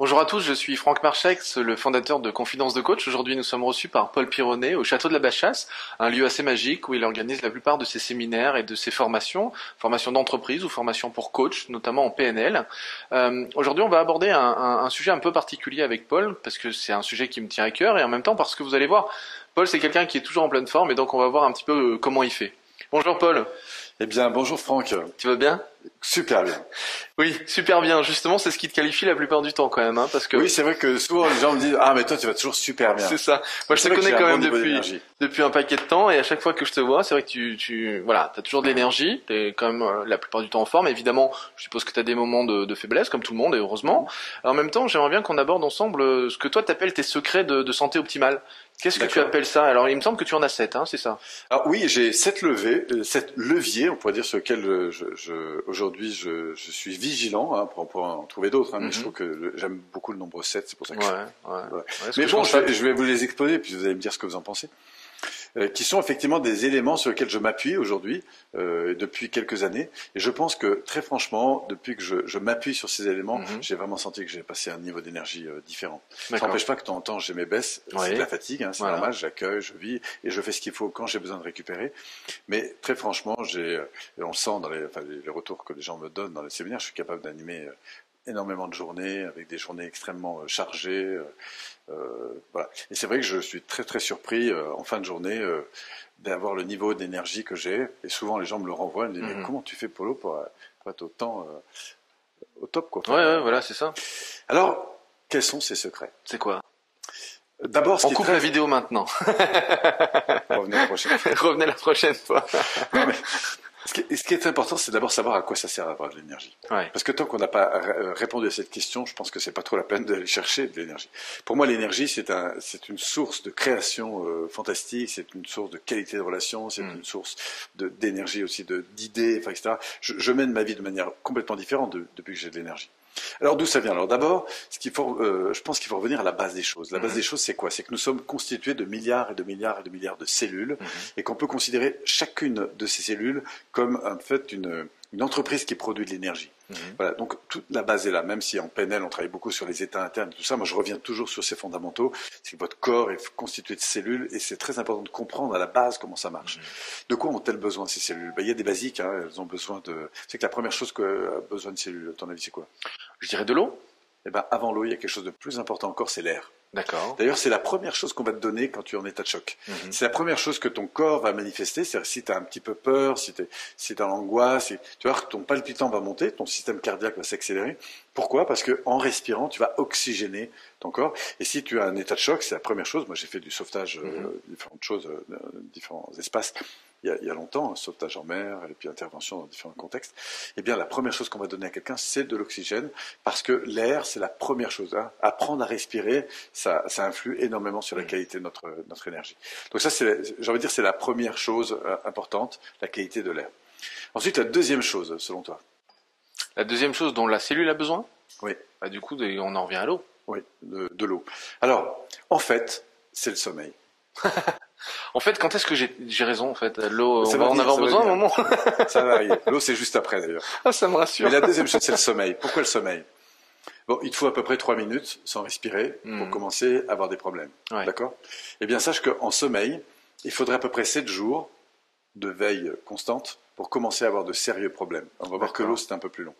Bonjour à tous, je suis Franck Marchex, le fondateur de Confidence de Coach. Aujourd'hui, nous sommes reçus par Paul Pironnet au Château de la Bachasse, un lieu assez magique où il organise la plupart de ses séminaires et de ses formations, formations d'entreprise ou formations pour coach, notamment en PNL. Euh, Aujourd'hui, on va aborder un, un, un, sujet un peu particulier avec Paul, parce que c'est un sujet qui me tient à cœur, et en même temps parce que vous allez voir, Paul, c'est quelqu'un qui est toujours en pleine forme, et donc on va voir un petit peu euh, comment il fait. Bonjour Paul. Eh bien, bonjour Franck. Tu vas bien? Super bien. Oui, super bien. Justement, c'est ce qui te qualifie la plupart du temps quand même, hein, parce que. Oui, c'est vrai que souvent les gens me disent ah mais toi tu vas toujours super bien. C'est ça. Moi, je te connais quand même depuis depuis un paquet de temps, et à chaque fois que je te vois, c'est vrai que tu tu voilà, t'as toujours de l'énergie. T'es quand même euh, la plupart du temps en forme. Évidemment, je suppose que t'as des moments de, de, faiblesse, comme tout le monde, et heureusement. En même temps, j'aimerais bien qu'on aborde ensemble euh, ce que toi t'appelles tes secrets de, de santé optimale. Qu'est-ce que tu appelles ça? Alors, il me semble que tu en as sept, hein, c'est ça? Alors oui, j'ai sept levées, euh, sept leviers, on pourrait dire, sur lesquels euh, je, je, aujourd'hui je, je, suis vigilant. Hein, pour, pour en trouver d'autres, hein, mais je mhm. trouve que j'aime beaucoup le nombre 7, c'est pour ça que. Ouais, ouais. ouais. mais bon, je, je, vais vous les exposer, puis vous allez me dire ce que vous en pensez. Euh, qui sont effectivement des éléments sur lesquels je m'appuie aujourd'hui euh, depuis quelques années. Et je pense que très franchement, depuis que je, je m'appuie sur ces éléments, mhm. j'ai vraiment senti que j'ai passé un niveau d'énergie euh, différent. Ça n'empêche pas que de temps en temps j'ai mes baisses, c'est de la fatigue, hein, c'est normal, j'accueille, je vis et je fais ce qu'il faut quand j'ai besoin de récupérer. Mais très franchement, j'ai, on le sent dans les, enfin, les, retours que les gens me donnent dans les séminaires, je suis capable d'animer énormément de journées, avec des journées extrêmement chargées. Euh, voilà. Et c'est vrai que je suis très très surpris euh, en fin de journée euh, d'avoir le niveau d'énergie que j'ai. Et souvent les gens me le renvoient, ils me disent mais mhm. comment tu fais Polo pour, pour être autant au top quoi. Ouais, ouais voilà c'est ça. Alors quels sont ces secrets? C'est quoi? D'abord, on coupe la vidéo maintenant. Revenez la prochaine fois. Revenez la prochaine fois. non, mais ce qui, est, ce qui est important, c'est d'abord savoir à quoi ça sert d'avoir de l'énergie. Ouais. Parce que tant qu'on n'a pas euh, répondu à cette question, je pense que c'est pas trop la peine d'aller chercher de l'énergie. Pour moi, l'énergie, c'est un, c'est une source de création euh, fantastique, c'est une source de qualité de relation, c'est mm. une source de, d'énergie aussi, de, d'idées, enfin, etc. Je, je, mène ma vie de manière complètement différente de, depuis que j'ai de l'énergie. Alors d'où ça vient? Alors d'abord, ce qu'il faut, euh, je pense qu'il faut revenir à la base des choses. La base mm-hmm. des choses, c'est quoi? C'est que nous sommes constitués de milliards et de milliards et de milliards de cellules, mm-hmm. et qu'on peut considérer chacune de ces cellules comme en fait une, une entreprise qui produit de l'énergie. Mmh. Voilà, donc toute la base est là, même si en PNL on travaille beaucoup sur les états internes, tout ça, moi je reviens toujours sur ces fondamentaux, c'est que votre corps est constitué de cellules et c'est très important de comprendre à la base comment ça marche. Mmh. De quoi ont-elles besoin ces cellules? Ben, Il y a des basiques, hein, elles ont besoin de... C'est que la première chose que a besoin de cellules, à ton avis c'est quoi? Je dirais de l'eau. Eh ben, avant l'eau, il y a quelque chose de plus important encore, c'est l'air. D'accord. D'ailleurs, c'est la première chose qu'on va te donner quand tu es en état de choc. Mm -hmm. C'est la première chose que ton corps va manifester. C'est si tu as un petit peu peur, si tu es, si es en angoisse, si, tu vois, ton palpitant va monter, ton système cardiaque va s'accélérer. Pourquoi? Parce que en respirant, tu vas oxygéner ton corps. Et si tu as un état de choc, c'est la première chose. Moi, j'ai fait du sauvetage, mm -hmm. euh, différentes choses, euh, différents espaces il y, a, il y a longtemps, sauvetage en mer et puis intervention dans différents contextes, eh bien la première chose qu'on va donner à quelqu'un, c'est de l'oxygène, parce que l'air, c'est la première chose. Hein. Apprendre à respirer, ça, ça influe énormément sur la qualité de notre, notre énergie. Donc ça, j'ai envie de dire, c'est la première chose euh, importante, la qualité de l'air. Ensuite, la deuxième chose, selon toi? La deuxième chose dont la cellule a besoin? Oui. Bah, du coup, on en revient à l'eau. Oui, de, de l'eau. Alors, en fait, c'est le sommeil. En fait, quand est-ce que j'ai raison en fait? L'eau, on va en avoir besoin à un moment? ça va arriver. L'eau, c'est juste après d'ailleurs. Ah, ça me rassure. Mais la deuxième chose, c'est le sommeil. Pourquoi le sommeil? Bon, il te faut à peu près trois minutes sans respirer pour hmm. commencer à avoir des problèmes. Ouais. D'accord? Eh bien, sache qu'en sommeil, il faudrait à peu près sept jours de veille constante pour commencer à avoir de sérieux problèmes. On va voir que l'eau, c'est un peu plus long.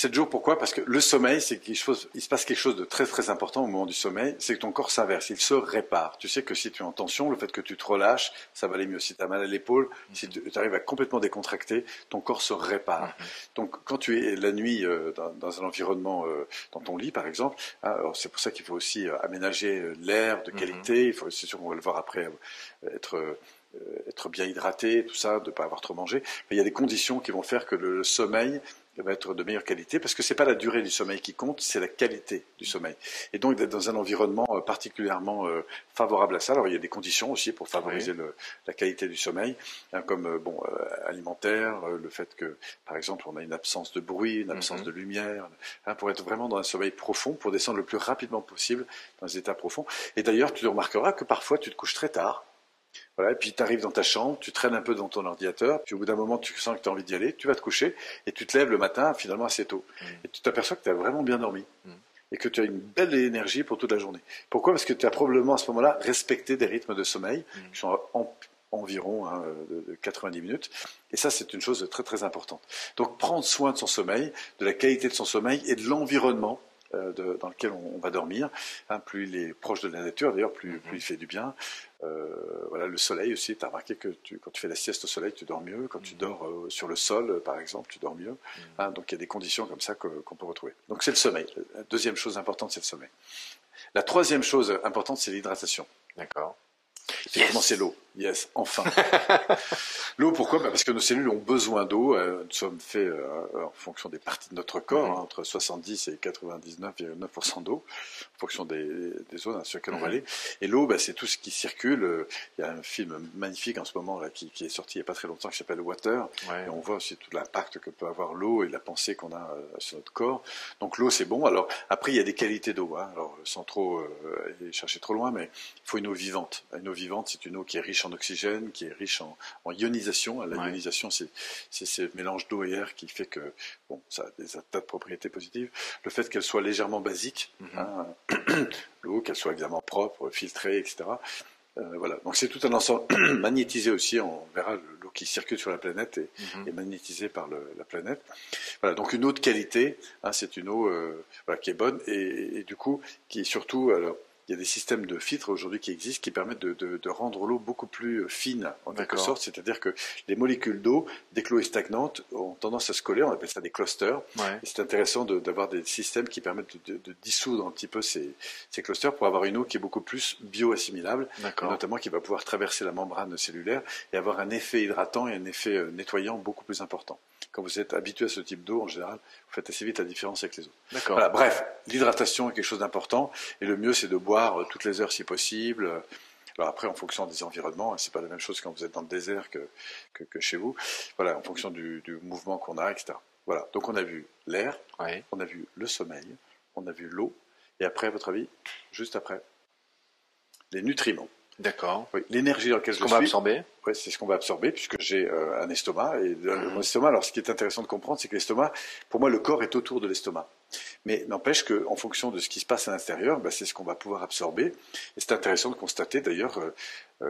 7 jours, pourquoi? Parce que le sommeil, c'est qu'il se passe quelque chose de très très important au moment du sommeil, c'est que ton corps s'inverse, il se répare. Tu sais que si tu es en tension, le fait que tu te relâches, ça va aller mieux. Si tu as mal à l'épaule, mmh. si tu arrives à complètement décontracter, ton corps se répare. Mmh. Donc quand tu es la nuit euh, dans, dans, un environnement, euh, dans ton lit par exemple, hein, c'est pour ça qu'il faut aussi euh, aménager l'air de qualité, mmh. il faut, c'est sûr qu'on va le voir après, être être bien hydraté, tout ça, de ne pas avoir trop mangé. Mais il y a des conditions qui vont faire que le sommeil va être de meilleure qualité parce que c'est pas la durée du sommeil qui compte, c'est la qualité du sommeil. Et donc d'être dans un environnement euh, particulièrement euh, favorable à ça. Alors il y a des conditions aussi pour favoriser oui. le, la qualité du sommeil, hein, comme euh, bon alimentaire, le fait que par exemple on a une absence de bruit, une absence mm -hmm. de lumière, hein, pour être vraiment dans un sommeil profond, pour descendre le plus rapidement possible dans les états profonds. Et d'ailleurs tu remarqueras que parfois tu te couches très tard voilà, et puis tu arrives dans ta chambre, tu traînes un peu dans ton ordinateur, puis au bout d'un moment tu sens que tu as envie d'y aller, tu vas te coucher, et tu te lèves le matin finalement assez tôt. Mmh. Et tu t'aperçois que tu as vraiment bien dormi. Mmh. et que tu as une belle énergie pour toute la journée. Pourquoi? Parce que tu as probablement à ce moment-là respecté des rythmes de sommeil mmh. qui sont environ hein, de 90 minutes. Et ça, c'est une chose très très importante. Donc prendre soin de son sommeil, de la qualité de son sommeil et de l'environnement euh, dans lequel on, va dormir. Hein, plus il est proche de la nature, d'ailleurs, plus, plus il fait du bien. Euh, voilà, le soleil aussi, tu as remarqué que tu, quand tu fais la sieste au soleil, tu dors mieux. Quand tu dors euh, sur le sol, par exemple, tu dors mieux. Hein, donc il y a des conditions comme ça qu'on peut retrouver. Donc c'est le sommeil. La deuxième chose importante, c'est le sommeil. La troisième chose importante, c'est l'hydratation. D'accord. C'est comment c'est l'eau. Yes, enfin. L'eau, pourquoi bah, Parce que nos cellules ont besoin d'eau. Euh, nous sommes faits euh, en fonction des parties de notre corps, hein, entre 70 et 99,9% d'eau, en fonction des, zones sur lesquelles on va aller. Et l'eau, bah, c'est tout ce qui circule. Euh, il y a un film magnifique en ce moment là, qui, est sorti il n'y a pas très longtemps qui s'appelle Water. Et on voit aussi tout l'impact que peut avoir l'eau et la pensée qu'on a sur notre corps. Donc l'eau, c'est bon. Alors après, il y a des qualités d'eau. Hein. Alors sans trop aller chercher trop loin, mais il faut une eau vivante. Une eau vivante, c'est une eau qui est riche en oxygène, qui est riche en, ionisation. La ionisation, c'est ce mélange d'eau et air qui fait que bon, ça a des tas de propriétés positives. Le fait qu'elle soit légèrement basique, mhm. hein, l'eau, qu'elle soit évidemment propre, filtrée, etc. Euh, voilà. Donc c'est tout un ensemble magnétisé aussi. On verra l'eau qui circule sur la planète et mhm. est magnétisée par la planète. Voilà. Donc une eau de qualité. Hein, c'est une eau euh, qui est bonne et, et, du coup qui est surtout alors il y a des systèmes de filtres aujourd'hui qui existent qui permettent de, rendre l'eau beaucoup plus fine, en quelque sorte. C'est-à-dire que les molécules d'eau, dès que l'eau est stagnante, ont tendance à se coller. On appelle ça des clusters. C'est intéressant d'avoir des systèmes qui permettent de, dissoudre un petit peu ces, clusters pour avoir une eau qui est beaucoup plus bioassimilable, notamment qui va pouvoir traverser la membrane cellulaire et avoir un effet hydratant et un effet euh, nettoyant beaucoup plus important. Quand vous êtes habitué à ce type d'eau, en général, vous faites assez vite la différence avec les autres. Voilà, bref, l'hydratation est quelque chose d'important et le mieux c'est de boire euh, toutes les heures si possible. Alors après, en fonction des environnements, hein, c'est pas la même chose quand vous êtes dans le désert que, que, chez vous. Voilà, en fonction du, mouvement qu'on a, etc. Voilà. Donc on a vu l'air, on a vu le sommeil, on a vu l'eau, et après, à votre avis, juste après, les nutriments. D'accord. Oui, l'énergie dans laquelle je qu'on va absorber. Oui, c'est ce qu'on va absorber puisque j'ai euh, un estomac et mmh. mon estomac. Alors, ce qui est intéressant de comprendre, c'est que l'estomac, pour moi, le corps est autour de l'estomac. Mais n'empêche qu'en fonction de ce qui se passe à l'intérieur, bah, c'est ce qu'on va pouvoir absorber. Et c'est intéressant de constater d'ailleurs, euh, euh,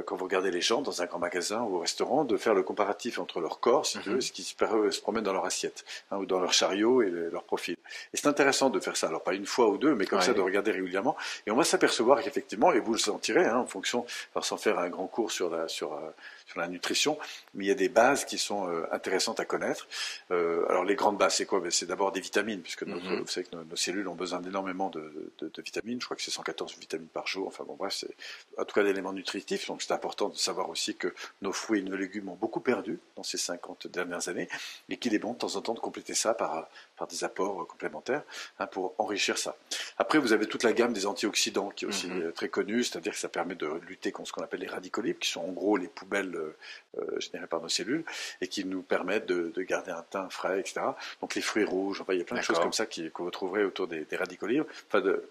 quand vous regardez les gens dans un grand magasin ou au restaurant, de faire le comparatif entre leur corps, si tu veux, mhm. ce qui se, se promène dans leur assiette, hein, ou dans leur chariot et leur profil. Et c'est intéressant de faire ça, alors pas une fois ou deux, mais comme ça, de regarder régulièrement. Et on va s'apercevoir qu'effectivement, et vous le sentirez, hein, en fonction, sans faire un grand cours sur la, sur, euh, sur la nutrition, mais il y a des bases qui sont euh, intéressantes à connaître. Euh, alors les grandes bases, c'est quoi? Ben, C'est d'abord des vitamines, puisque notre, mhm. vous savez que nos, cellules ont besoin d'énormément de, de, vitamines. Je crois que c'est 114 vitamines par jour. Enfin bon, bref, c'est en tout cas d'éléments nutritifs. Donc c'est important de savoir aussi que nos fruits et nos légumes ont beaucoup perdu dans ces 50 dernières années, et qu'il est bon de temps en temps de compléter ça par, par des apports euh, complémentaires hein, pour enrichir ça. Après, vous avez toute la gamme des antioxydants qui est aussi mhm. très connue, c'est-à-dire que ça permet de lutter contre ce qu'on appelle les radicaux libres, qui sont en gros les poubelles euh, euh, générés par nos cellules et qui nous permettent de, garder un teint frais, etc. Donc les fruits rouges, enfin il y a plein de choses comme ça qui, que vous trouverez autour des, radicaux libres, enfin de,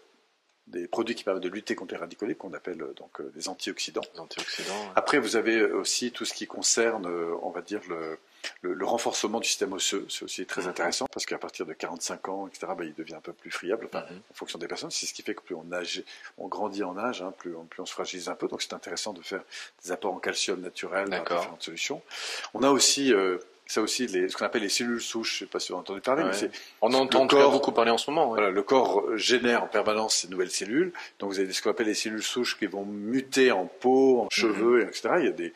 des produits qui permettent de lutter contre les radicaux libres qu'on appelle euh, donc des antioxydants. antioxydants Après vous avez aussi tout ce qui concerne, on va dire le le, renforcement du système osseux, c'est aussi très mhm. intéressant parce qu'à partir de 45 ans, etc., bah, il devient un peu plus friable mhm. en fonction des personnes. C'est ce qui fait que plus on, âge, on grandit en âge, hein, plus, on, plus on se fragilise un peu. Donc c'est intéressant de faire des apports en calcium naturel dans différentes solutions. On a aussi euh, ça aussi, les, ce qu'on appelle les cellules souches, je ne sais pas si vous avez entendu parler, mais c'est... On entend beaucoup parler en ce moment. Voilà, le corps génère en permanence ces nouvelles cellules, donc vous avez ce qu'on appelle les cellules souches qui vont muter en peau, en mhm. cheveux, etc. Il y a des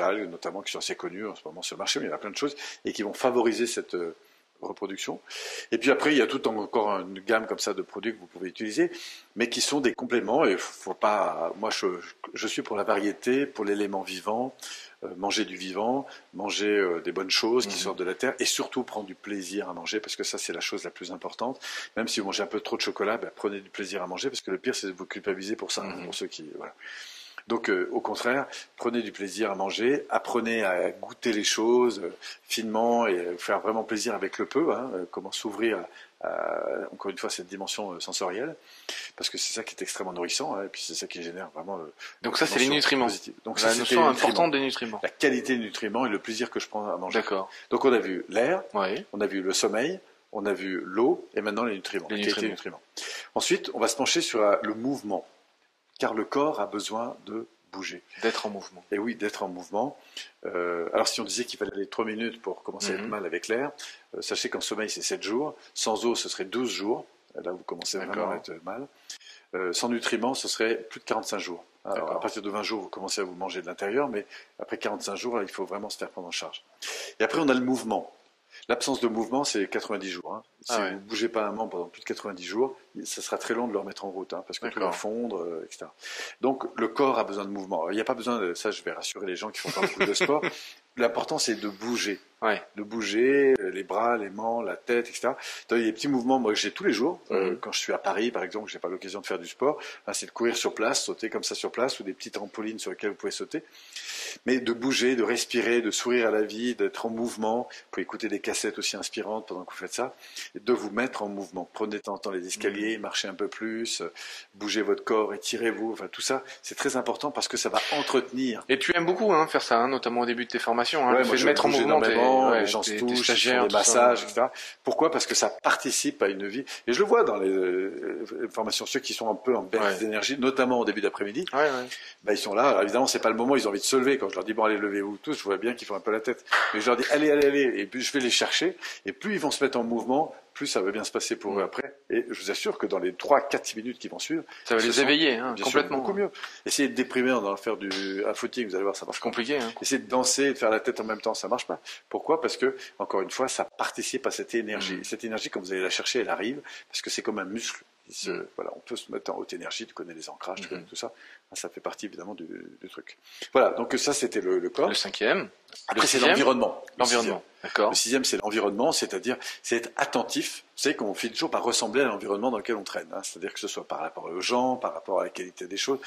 algues notamment qui sont assez connues en ce moment sur le marché, mais il y a plein de choses, et qui vont favoriser cette euh, reproduction. Et puis après, il y a tout encore une gamme comme ça de produits que vous pouvez utiliser, mais qui sont des compléments. Et faut pas. Moi, je, je suis pour la variété, pour l'élément vivant, euh, manger du vivant, manger euh, des bonnes choses qui mhm. sortent de la terre et surtout prendre du plaisir à manger parce que ça c'est la chose la plus importante. Même si vous mangez un peu trop de chocolat, ben, prenez du plaisir à manger parce que le pire c'est de vous culpabiliser pour ça, mhm. pour ceux qui voilà. Donc, euh, au contraire, prenez du plaisir à manger, apprenez à goûter les choses finement et faire vraiment plaisir avec le peu. Hein, comment s'ouvrir euh, encore une fois cette dimension euh, sensorielle, parce que c'est ça qui est extrêmement nourrissant, hein, et puis c'est ça qui génère vraiment. Euh, Donc ça, c'est les nutriments. Donc la notion importante des nutriments. La qualité des nutriments et le plaisir que je prends à manger. D'accord. Donc on a vu l'air, on a vu le sommeil, on a vu l'eau et maintenant les nutriments, Les qualité des nutriments. nutriments. Ensuite, on va se pencher sur euh, le mouvement, car le corps a besoin de bouger. D'être en mouvement. Et oui, d'être en mouvement. Euh, alors, si on disait qu'il fallait aller 3 minutes pour commencer à être Mhm. mal avec l'air, euh, sachez qu'en sommeil, c'est 7 jours. Sans eau, ce serait 12 jours. Là, vous commencez vraiment à être mal. Euh, sans nutriments, ce serait plus de 45 jours. Alors, à partir de 20 jours, vous commencez à vous manger de l'intérieur, mais après 45 jours, là, il faut vraiment se faire prendre en charge. Et après, on a le mouvement. L'absence de mouvement, c'est 90 jours. hein. Si Ah ouais. vous ne bougez pas un membre pendant plus de 90 jours, ça sera très long de le remettre en route, hein, parce que tout va fondre, euh, etc. Donc, le corps a besoin de mouvement. Alors, Il n'y a pas besoin de ça, je vais rassurer les gens qui font pas beaucoup de sport. L'important, c'est de bouger. Ouais. De bouger, euh, les bras, les mains, la tête, etc. Donc, il y a des petits mouvements, moi, que j'ai tous les jours. Euh, Mhm. quand je suis à Paris, par exemple, que j'ai pas l'occasion de faire du sport, hein, c'est de courir sur place, sauter comme ça sur place, ou des petites trampolines sur lesquelles vous pouvez sauter. Mais de bouger, de respirer, de sourire à la vie, d'être en mouvement. Vous pouvez écouter des cassettes aussi inspirantes pendant que vous faites ça. Et de vous mettre en mouvement. Prenez de temps en temps les escaliers, Mm. marchez un peu plus, euh, bougez votre corps, étirez-vous. Enfin, tout ça, c'est très important parce que ça va entretenir. Et tu aimes beaucoup hein, faire ça, hein, notamment au début de tes formations. Hein, Ouais, le moi, fait de mettre en mouvement ouais, les gens se touchent, des tout ça. massages, etc. Pourquoi? Parce que ça participe à une vie. Et je le vois dans les euh, formations, ceux qui sont un peu en baisse d'énergie, notamment au début d'après-midi, Ouais, ouais. bah, ils sont là. Alors, évidemment, c'est pas le moment, ils ont envie de se lever. Quand je leur dis, bon, allez, levez-vous tous, je vois bien qu'ils font un peu la tête. Mais je leur dis, allez, allez, allez. Et puis, je vais les chercher. Et plus ils vont se mettre en mouvement, plus ça va bien se passer pour eux Mm. après. Et je vous assure que dans les 3, 4, 6 minutes qui vont suivre, Ça va les éveiller, hein, bien sûr, complètement. beaucoup mieux. Essayez de déprimer en faire du, un footing, vous allez voir, ça marche C'est compliqué. Hein. Essayer de danser et de faire la tête en même temps, ça marche pas. Pourquoi? Parce que, encore une fois, ça participe à cette énergie. Et cette énergie, quand vous allez la chercher, elle arrive, parce que c'est comme un muscle. Se- Mhm. voilà, on peut se mettre en haute énergie, tu connais les ancrages, tu Mhm. connais tout ça. Ça fait partie évidemment du, du truc. Voilà, donc ça c'était le, le corps. Le cinquième. Après c'est l'environnement. Le L'environnement. D'accord. Le sixième c'est l'environnement, c'est-à-dire c'est être attentif. Vous savez qu'on finit toujours par ressembler à l'environnement dans lequel on traîne. hein. C'est-à-dire que ce soit par rapport aux gens, par rapport à la qualité des choses,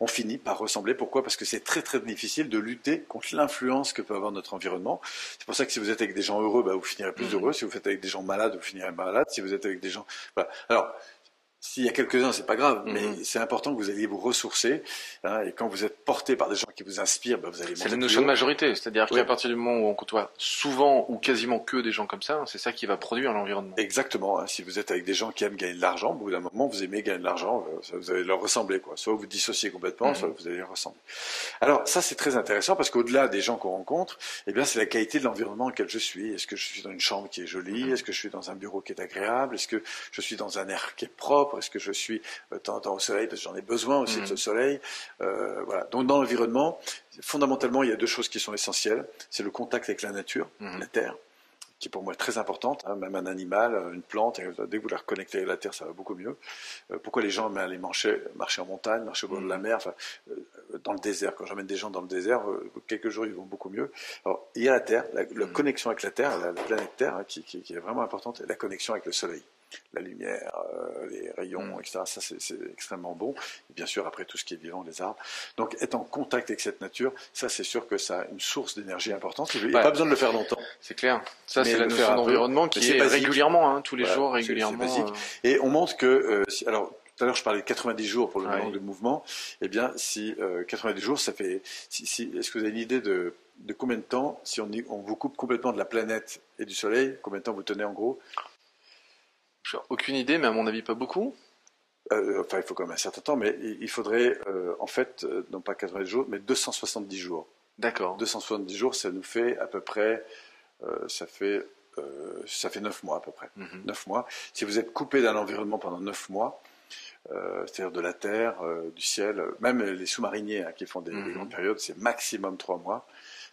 on finit par ressembler. Pourquoi? Parce que c'est très très difficile de lutter contre l'influence que peut avoir notre environnement. C'est pour ça que si vous êtes avec des gens heureux, bah, vous finirez plus Mhm. heureux. Si vous êtes avec des gens malades, vous finirez malade. Si vous êtes avec des gens, voilà. Alors. S'il y a quelques-uns, c'est pas grave, mais Mhm. c'est important que vous alliez vous ressourcer. hein, et quand vous êtes porté par des gens qui vous inspirent, bah, vous allez C'est la notion de majorité, c'est-à-dire Oui. qu'à partir du moment où on côtoie souvent ou quasiment que des gens comme ça, c'est ça qui va produire l'environnement. Exactement. hein. Si vous êtes avec des gens qui aiment gagner de l'argent, au bout d'un moment, vous aimez gagner de l'argent, euh, vous allez leur ressembler. Quoi. Soit vous dissociez complètement, Mhm. soit vous allez leur ressembler. Alors ça, c'est très intéressant parce qu'au-delà des gens qu'on rencontre, eh bien, c'est la qualité de l'environnement dans lequel je suis. Est-ce que je suis dans une chambre qui est jolie? Mhm. Est-ce que je suis dans un bureau qui est agréable? Est-ce que je suis dans un air qui est propre? Est-ce que je suis euh, en temps au soleil parce que j'en ai besoin aussi Mhm. de ce soleil Euh, Voilà. Donc dans l'environnement, fondamentalement, il y a deux choses qui sont essentielles. C'est le contact avec la nature, Mhm. la terre qui pour moi est très importante, hein, même un animal, une plante, dès que vous la reconnectez avec la terre, ça va beaucoup mieux. Euh, pourquoi les gens aiment aller marcher, marcher en montagne, marcher au bord de la Mhm. mer, enfin, euh, dans le désert, quand j'emmène des gens dans le désert, euh, quelques jours ils vont beaucoup mieux. Alors, il y a la terre, la, la Mhm. connexion avec la terre, la, la planète Terre, hein, qui, qui- qui est vraiment importante, et la connexion avec le soleil. La lumière, euh, les rayons, Mhm. etc. Ça, c'est extrêmement bon. Et bien sûr, après tout ce qui est vivant, les arbres. Donc, être en contact avec cette nature, ça, c'est sûr que ça a une source d'énergie importante. Il n'y a Ouais. pas besoin de le faire longtemps. C'est clair. Ça, c'est la notion d'environnement qui est régulièrement, hein, tous les Voilà, jours, régulièrement. basique. euh, Et on montre que, euh, si- alors tout à l'heure je parlais de 90 jours pour le de mouvement, eh bien si euh, 90 jours, ça fait, si, si- est-ce que vous avez une idée de, de combien de temps, si on, on vous coupe complètement de la planète et du soleil, combien de temps vous tenez en gros? J'ai aucune idée, mais à mon avis, pas beaucoup. Euh, Enfin, il faut quand même un certain temps, mais il faudrait euh, en fait, euh, non pas 90 jours, mais 270 jours. D'accord. 270 jours, ça nous fait à peu près, euh, ça fait, ça fait 9 mois à peu près. Mhm. 9 mois. Si vous êtes coupé d'un environnement pendant 9 mois, c'est-à-dire de la terre, du ciel, même les sous-mariniers hein, qui font des, des Mhm. grandes périodes, c'est maximum 3 mois.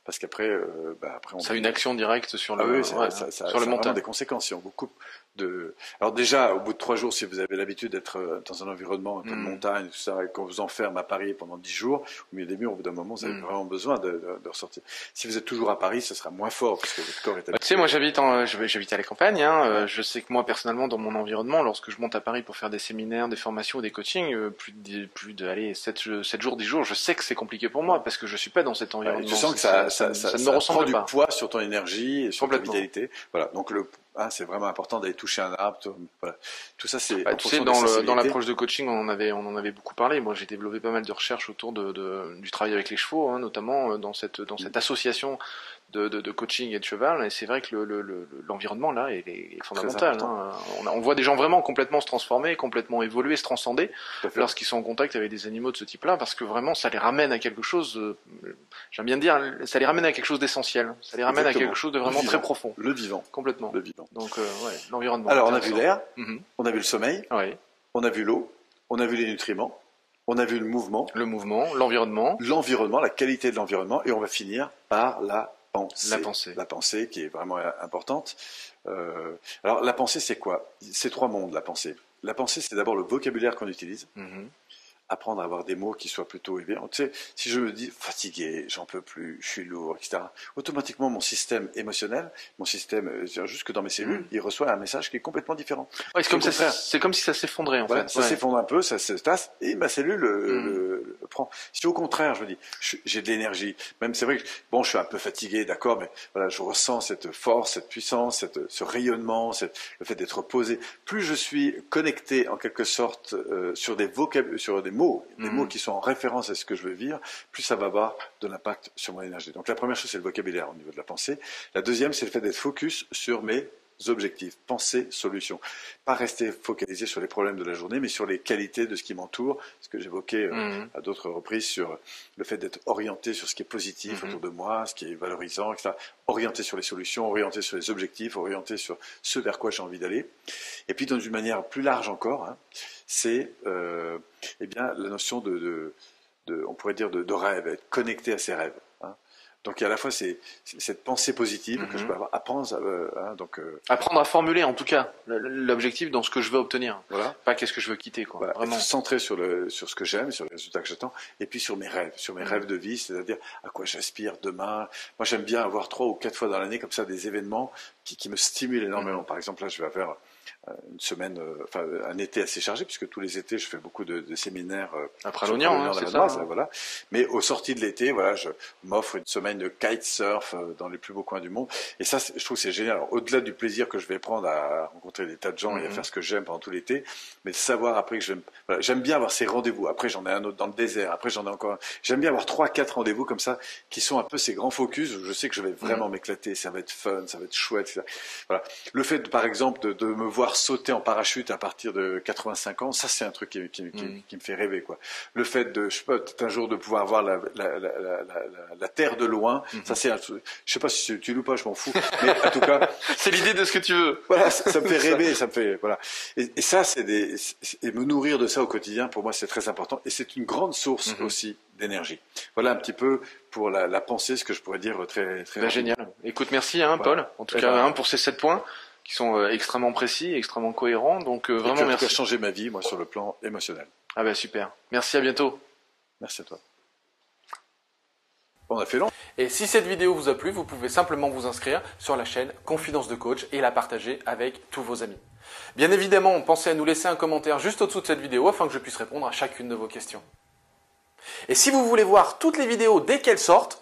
Parce qu'après, euh, bah, après on Ça a une action directe sur le, ah oui, ça, ouais, ça, ça- sur ça le a mental. des conséquences si on vous coupe de. Alors déjà, au bout de trois jours, si vous avez l'habitude d'être euh, dans un environnement un peu de Mm. montagne, tout ça, et qu'on vous enferme à Paris pendant dix jours, au milieu des murs, au bout d'un moment, vous avez Mm. vraiment besoin de, de- de ressortir. Si vous êtes toujours à Paris, ce sera moins fort parce que votre corps est Bah, habitué. tu sais, moi j'habite en, je- j'habite à la campagne. Hein, euh, je sais que moi personnellement, dans mon environnement, lorsque je monte à Paris pour faire des séminaires, des formations ou des coachings, euh, plus de plus de allez 7, 7 jours, 10 jours, je sais que c'est compliqué pour moi parce que je suis pas dans cet Ouais, environnement. tu sens que ça, ça, ça, ne me ça ressemble prend du pas. poids sur ton énergie et sur ta vitalité. Voilà. Donc le, hein, c'est vraiment important d'aller toucher un arbre. Tout, voilà. tout ça, c'est. Bah, tu sais, dans, le, l'approche de coaching, on en avait, on en avait beaucoup parlé. Moi, j'ai développé pas mal de recherches autour de, de- du travail avec les chevaux, hein, notamment euh, dans cette, dans cette association de, coaching et de cheval. Et c'est vrai que l'environnement là est, est fondamental. Hein. On, voit des gens vraiment complètement se transformer, complètement évoluer, se transcender lorsqu'ils sont en contact avec des animaux de ce type-là, parce que vraiment ça les ramène à quelque chose. Euh, j'aime bien dire, ça les ramène à quelque chose d'essentiel. Ça les ramène à quelque chose de vraiment très profond. Le vivant. Complètement. Le vivant. Donc euh, ouais, l'environnement. Alors on a vu l'air, mhm. on a vu le sommeil, on a vu l'eau, on a vu les nutriments. On a vu le mouvement. Le mouvement, l'environnement. L'environnement, la qualité de l'environnement. Et on va finir par la pensée. La pensée. La pensée qui est vraiment importante. Euh, alors la pensée, c'est quoi? C'est trois mondes, la pensée. La pensée, c'est d'abord le vocabulaire qu'on utilise. Mhm apprendre à avoir des mots qui soient plutôt élevés. Tu sais, si je me dis fatigué, j'en peux plus, je suis lourd, etc., automatiquement mon système émotionnel, mon système, euh, jusque dans mes cellules, mm. il reçoit un message qui est complètement différent. Ouais, c'est comme, comme, si ça s'effondrait en fait. Ça s'effondre un peu, ça se tasse, et ma cellule mm. le, prend. Si au contraire, je me dis, j'ai de l'énergie, même c'est vrai que bon, je suis un peu fatigué, d'accord, mais voilà, je ressens cette force, cette puissance, cette, ce rayonnement, le fait d'être posé. Plus je suis connecté en quelque sorte euh, sur des vocab sur des mots, des mots mhm. qui sont en référence à ce que je veux vivre, plus ça va avoir de l'impact sur mon énergie. Donc la première chose, c'est le vocabulaire au niveau de la pensée. La deuxième, c'est le fait d'être focus sur mes objectifs, pensée, solution. Pas rester focalisé sur les problèmes de la journée, mais sur les qualités de ce qui m'entoure, ce que j'évoquais euh, mhm. à d'autres reprises sur le fait d'être orienté sur ce qui est positif mhm. autour de moi, ce qui est valorisant, etc. Orienté sur les solutions, orienté sur les objectifs, orienté sur ce vers quoi j'ai envie d'aller. Et puis, dans une manière plus large encore, hein, c'est euh, eh bien la notion de, on pourrait dire, de, de rêve, être connecté à ses rêves. Donc il y a à la fois cette pensée positive que je mhm. peux avoir, apprendre, euh, hein, donc euh, apprendre à formuler en tout cas l'objectif dans ce que je veux obtenir. Voilà. Pas qu'est-ce que je veux quitter quoi. Voilà. Vraiment centré sur le sur ce que j'aime, sur les résultats que j'attends, et puis sur mes rêves, sur mes mhm. rêves de vie, c'est-à-dire à quoi j'aspire demain. Moi j'aime bien avoir trois ou quatre fois dans l'année comme ça des événements qui, qui me stimulent énormément. Mhm. Par exemple là je vais faire une semaine, euh, enfin un été assez chargé puisque tous les étés je fais beaucoup de, de séminaires euh, après l'oignon, hein, c'est ça, hein. voilà. Mais au sorti de l'été, voilà, je m'offre une semaine de kitesurf dans les plus beaux coins du monde. Et ça, je trouve c'est génial. Au-delà du plaisir que je vais prendre à rencontrer des tas de gens et à mhm. faire ce que j'aime pendant tout l'été, mais de savoir après que j'aime, voilà, j'aime bien avoir ces rendez-vous. Après j'en ai un autre dans le désert. Après j'en ai encore. Un. J'aime bien avoir trois, quatre rendez-vous comme ça qui sont un peu ces grands focus où je sais que je vais vraiment mhm. m'éclater. Ça va être fun, ça va être chouette. Etc. Voilà. Le fait, par exemple, de, de me voir sauter en parachute à partir de 85 ans, ça c'est un truc qui, mm. qui, me fait rêver. Quoi. Le fait de, je sais pas, un jour de pouvoir voir la, la, la, la terre de loin, mm-hmm. ça c'est un truc. Je sais pas si tu ou pas, je m'en fous. Mais en tout cas, c'est l'idée de ce que tu veux. Voilà, ça, me fait rêver, ça me fait voilà. Et, et ça, c'est des et me nourrir de ça au quotidien, pour moi, c'est très important. Et c'est une grande source mm-hmm. aussi d'énergie. Voilà un petit peu pour la, la, pensée, ce que je pourrais dire très très. Ben, génial. Écoute, merci hein, Paul. En tout cas, hein, pour ces sept points qui sont euh, extrêmement précis, extrêmement cohérents. Donc euh, vraiment merci. Ça a changé ma vie, moi, sur le plan émotionnel. Ah ben super. Merci, à bientôt. Merci à toi. On a fait long. Et si cette vidéo vous a plu, vous pouvez simplement vous inscrire sur la chaîne Confidence de Coach et la partager avec tous vos amis. Bien évidemment, pensez à nous laisser un commentaire juste au-dessous de cette vidéo afin que je puisse répondre à chacune de vos questions. Et si vous voulez voir toutes les vidéos dès qu'elles sortent,